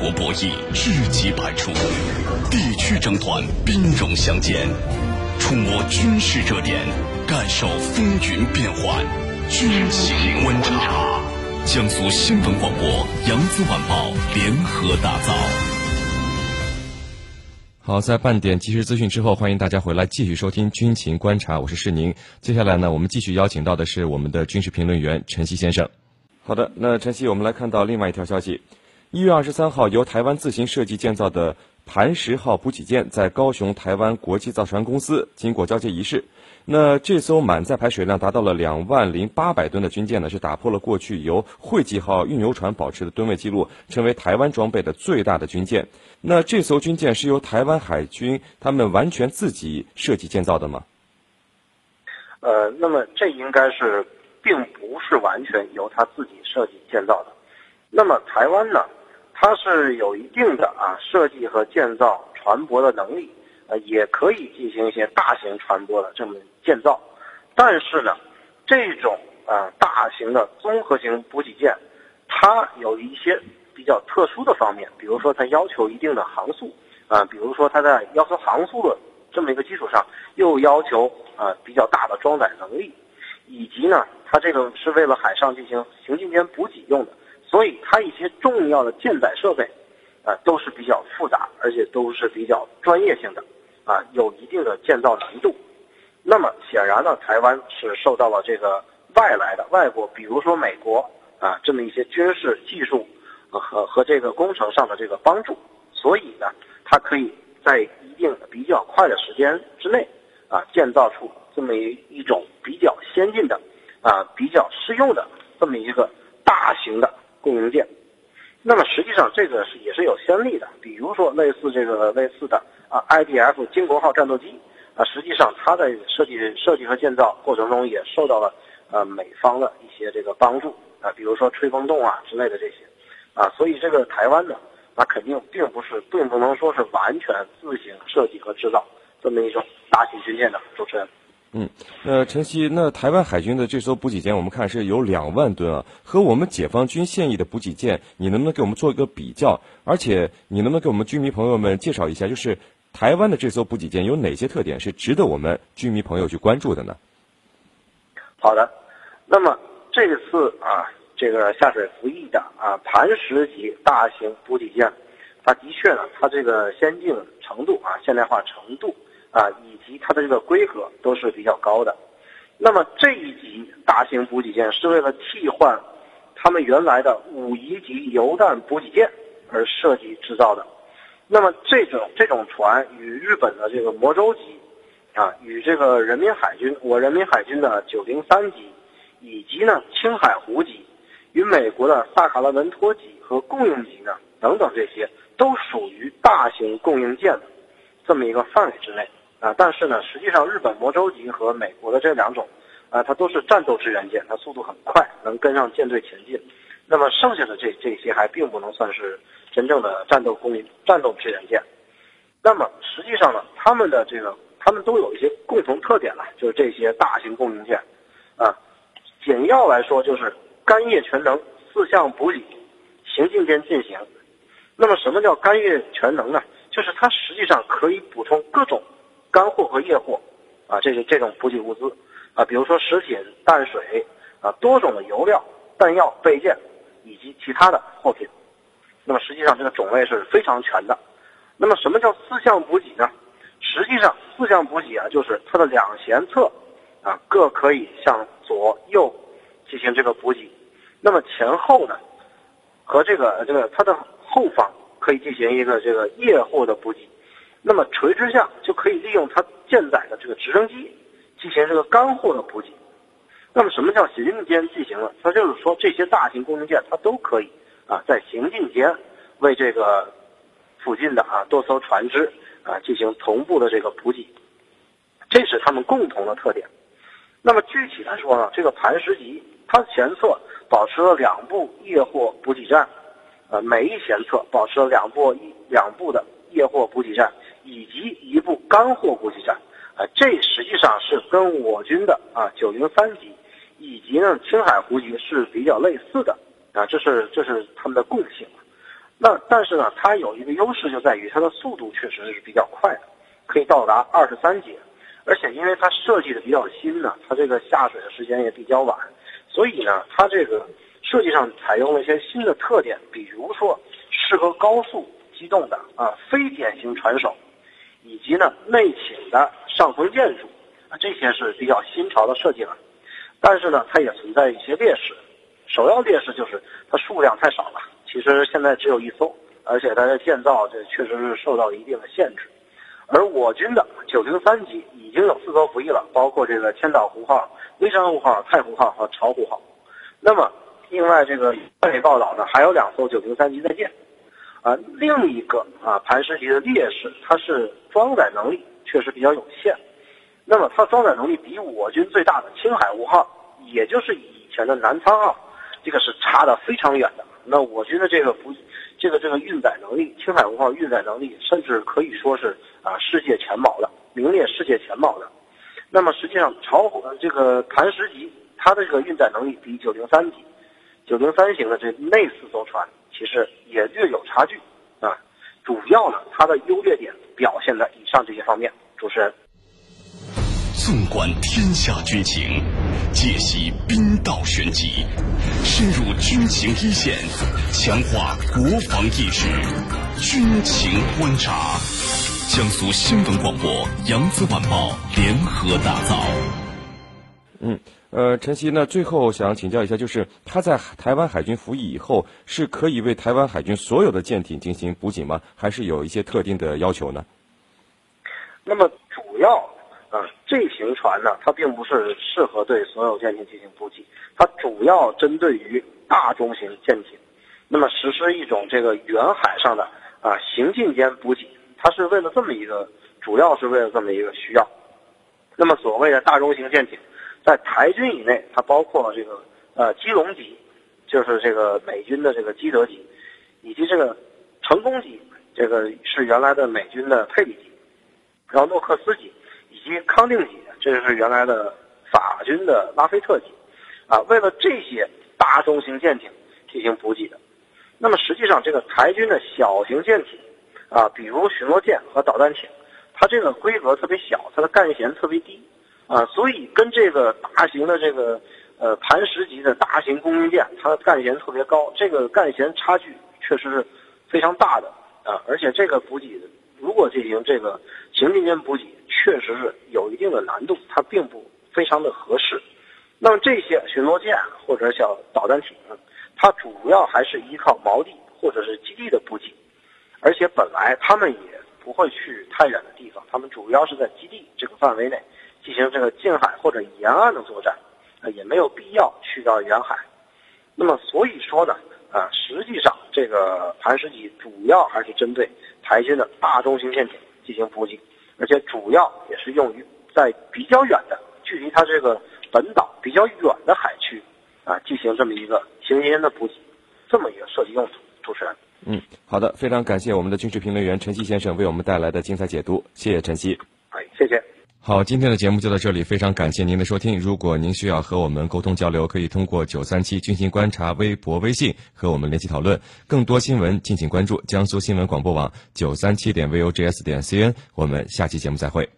国博弈知己百出，地区争端兵戎相见，触摸军事热点，感受风云变幻。军情观察，江苏新闻广播、扬子晚报联合打造。好，在半点即时资讯之后，欢迎大家回来继续收听军情观察，我是世宁。接下来呢，我们继续邀请到的是我们的军事评论员陈曦先生。好的，那陈曦，我们来看到另外一条消息。一月二十三号，由台湾自行设计建造的磐石号补给舰在高雄台湾国际造船公司经过交接仪式。那这艘满载排水量达到了两万零八百吨的军舰呢，是打破了过去由惠济号运油船保持的吨位记录，成为台湾装备的最大的军舰。那这艘军舰是由台湾海军他们完全自己设计建造的吗？呃，那么这应该是并不是完全由他自己设计建造的。那么台湾呢？它是有一定的啊设计和建造船舶的能力，呃，也可以进行一些大型船舶的这么建造，但是呢，这种啊大型的综合型补给舰，它有一些比较特殊的方面，比如说它要求一定的航速啊，比如说它在要求航速的这么一个基础上，又要求啊比较大的装载能力，以及呢，它这个是为了海上进行行进间补给用的。所以它一些重要的舰载设备，啊，都是比较复杂，而且都是比较专业性的，啊，有一定的建造难度。那么显然呢，台湾是受到了这个外来的外国，比如说美国啊，这么一些军事技术和和这个工程上的这个帮助，所以呢，它可以在一定比较快的时间之内，啊，建造出这么一一种比较先进的，啊，比较适用的这么一个大型的。供应舰，那么实际上这个是也是有先例的，比如说类似这个类似的啊，IDF 金国号战斗机啊，实际上它在设计设计和建造过程中也受到了呃美方的一些这个帮助啊，比如说吹风洞啊之类的这些啊，所以这个台湾呢，那肯定并不是并不能说是完全自行设计和制造这么一种大型军舰的，主持人。嗯，那陈曦，那台湾海军的这艘补给舰，我们看是有两万吨啊，和我们解放军现役的补给舰，你能不能给我们做一个比较？而且，你能不能给我们军迷朋友们介绍一下，就是台湾的这艘补给舰有哪些特点是值得我们军迷朋友去关注的呢？好的，那么这次啊，这个下水服役的啊磐石级大型补给舰，它的确呢，它这个先进程度啊，现代化程度。啊，以及它的这个规格都是比较高的。那么这一级大型补给舰是为了替换他们原来的五一级油弹补给舰而设计制造的。那么这种这种船与日本的这个魔舟级，啊，与这个人民海军我人民海军的九零三级，以及呢青海湖级，与美国的萨卡拉文托级和供应级呢等等这些，都属于大型供应舰的这么一个范围之内。啊，但是呢，实际上日本魔舟级和美国的这两种，啊，它都是战斗支援舰，它速度很快，能跟上舰队前进。那么剩下的这这些还并不能算是真正的战斗供应、战斗支援舰。那么实际上呢，他们的这个他们都有一些共同特点了，就是这些大型供应舰，啊，简要来说就是干叶全能、四项补给、行进间进行。那么什么叫干叶全能呢？就是它实际上可以补充各种。干货和液货，啊，这是这种补给物资，啊，比如说食品、淡水，啊，多种的油料、弹药、备件，以及其他的货品。那么实际上这个种类是非常全的。那么什么叫四项补给呢？实际上四项补给啊，就是它的两舷侧，啊，各可以向左右进行这个补给。那么前后呢，和这个这个它的后方可以进行一个这个液货的补给。那么垂直下就可以利用它舰载的这个直升机进行这个干货的补给。那么什么叫行进间进行呢？它就是说这些大型工程舰它都可以啊在行进间为这个附近的啊多艘船只啊进行同步的这个补给，这是他们共同的特点。那么具体来说呢，这个磐石级它前侧保持了两部液货补给站，呃每一舷侧保持了两部一两部的。液货补给站以及一部干货补给站，啊，这实际上是跟我军的啊九零三级以及呢青海湖级是比较类似的啊，这是这是他们的共性。那但是呢，它有一个优势就在于它的速度确实是比较快的，可以到达二十三节，而且因为它设计的比较新呢，它这个下水的时间也比较晚，所以呢，它这个设计上采用了一些新的特点，比如说适合高速机动的啊非典型船首，以及呢内倾的上层建筑啊这些是比较新潮的设计了，但是呢，它也存在一些劣势。首要劣势就是它数量太少了，其实现在只有一艘，而且它的建造这确实是受到一定的限制。而我军的九零三级已经有四艘服役了，包括这个千岛湖号、微山湖号、太湖号和巢湖号。那么，另外这个外媒报道呢，还有两艘九零三级在建。啊，另一个啊磐石级的劣势，它是装载能力确实比较有限。那么它装载能力比我军最大的青海湖号，也就是以前的南昌号。这个是差的非常远的。那我军的这个不，这个这个运载能力，青海文号运载能力，甚至可以说是啊世界前茅的，名列世界前茅的。那么实际上，巢湖这个磐石级，它的这个运载能力比九零三级、九零三型的这那四艘船其实也略有差距啊。主要呢，它的优劣点表现在以上这些方面。主持人，纵观天下军情。解析兵道玄机，深入军情一线，强化国防意识。军情观察，江苏新闻广播、扬子晚报联合打造。嗯，呃，陈曦，那最后想请教一下，就是他在台湾海军服役以后，是可以为台湾海军所有的舰艇进行补给吗？还是有一些特定的要求呢？那么主要。呃，这型船呢，它并不是适合对所有舰艇进行补给，它主要针对于大中型舰艇，那么实施一种这个远海上的啊行进间补给，它是为了这么一个，主要是为了这么一个需要。那么所谓的大中型舰艇，在台军以内，它包括这个呃基隆级，就是这个美军的这个基德级，以及这个成功级，这个是原来的美军的佩里级，然后诺克斯级。以及康定级，这是原来的法军的拉菲特级，啊，为了这些大中型舰艇进行补给的。那么实际上，这个台军的小型舰艇，啊，比如巡逻舰和导弹艇，它这个规格特别小，它的干舷特别低，啊，所以跟这个大型的这个呃磐石级的大型攻击舰，它的干舷特别高，这个干舷差距确实是非常大的啊，而且这个补给如果进行这个行进间补给。确实是有一定的难度，它并不非常的合适。那么这些巡逻舰或者小导弹艇，它主要还是依靠锚地或者是基地的补给，而且本来他们也不会去太远的地方，他们主要是在基地这个范围内沿岸的作战，啊，也没有必要去到远海。那么所以说呢，啊，实际上这个磐石级主要还是针对台军的大中型舰艇进行补给。而且主要也是用于在比较远的距离它这个本岛比较远的海区啊，进行这么一个行进间的补给，这么一个设计用途。主持人，嗯，好的，非常感谢我们的军事评论员陈曦先生为我们带来的精彩解读，谢谢陈曦。哎，谢谢。好，今天的节目就到这里，非常感谢您的收听。如果您需要和我们沟通交流，可以通过九三七军情观察微博、微信和我们联系讨论。更多新闻，敬请关注江苏新闻广播网九三七点 vogs 点 cn。我们下期节目再会。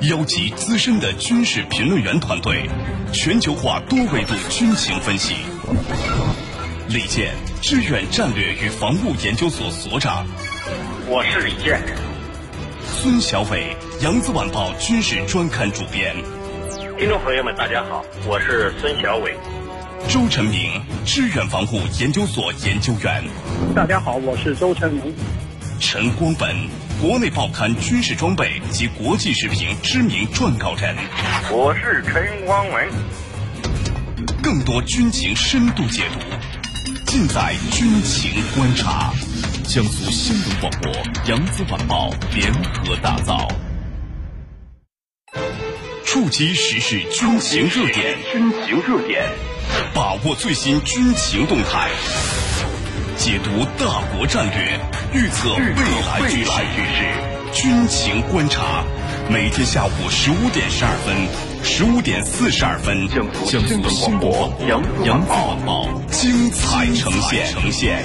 邀集资深的军事评论员团队，全球化多维度军情分析。李健，志远战略与防务研究所所长。我是李健。孙小伟，扬子晚报军事专刊主编。听众朋友们，大家好，我是孙小伟。周成明，志远防护研究所研究员。大家好，我是周成明。陈光本。国内报刊军事装备及国际时评知名撰稿人，我是陈光文。更多军情深度解读，尽在军情观察。江苏新闻广播、扬子晚报联合打造，触及时事军情热点，军情热点，把握最新军情动态。解读大国战略，预测未来局势，军情观察。每天下午十五点十二分，十五点四十二分，江苏新闻广播，扬子晚报，精彩呈现。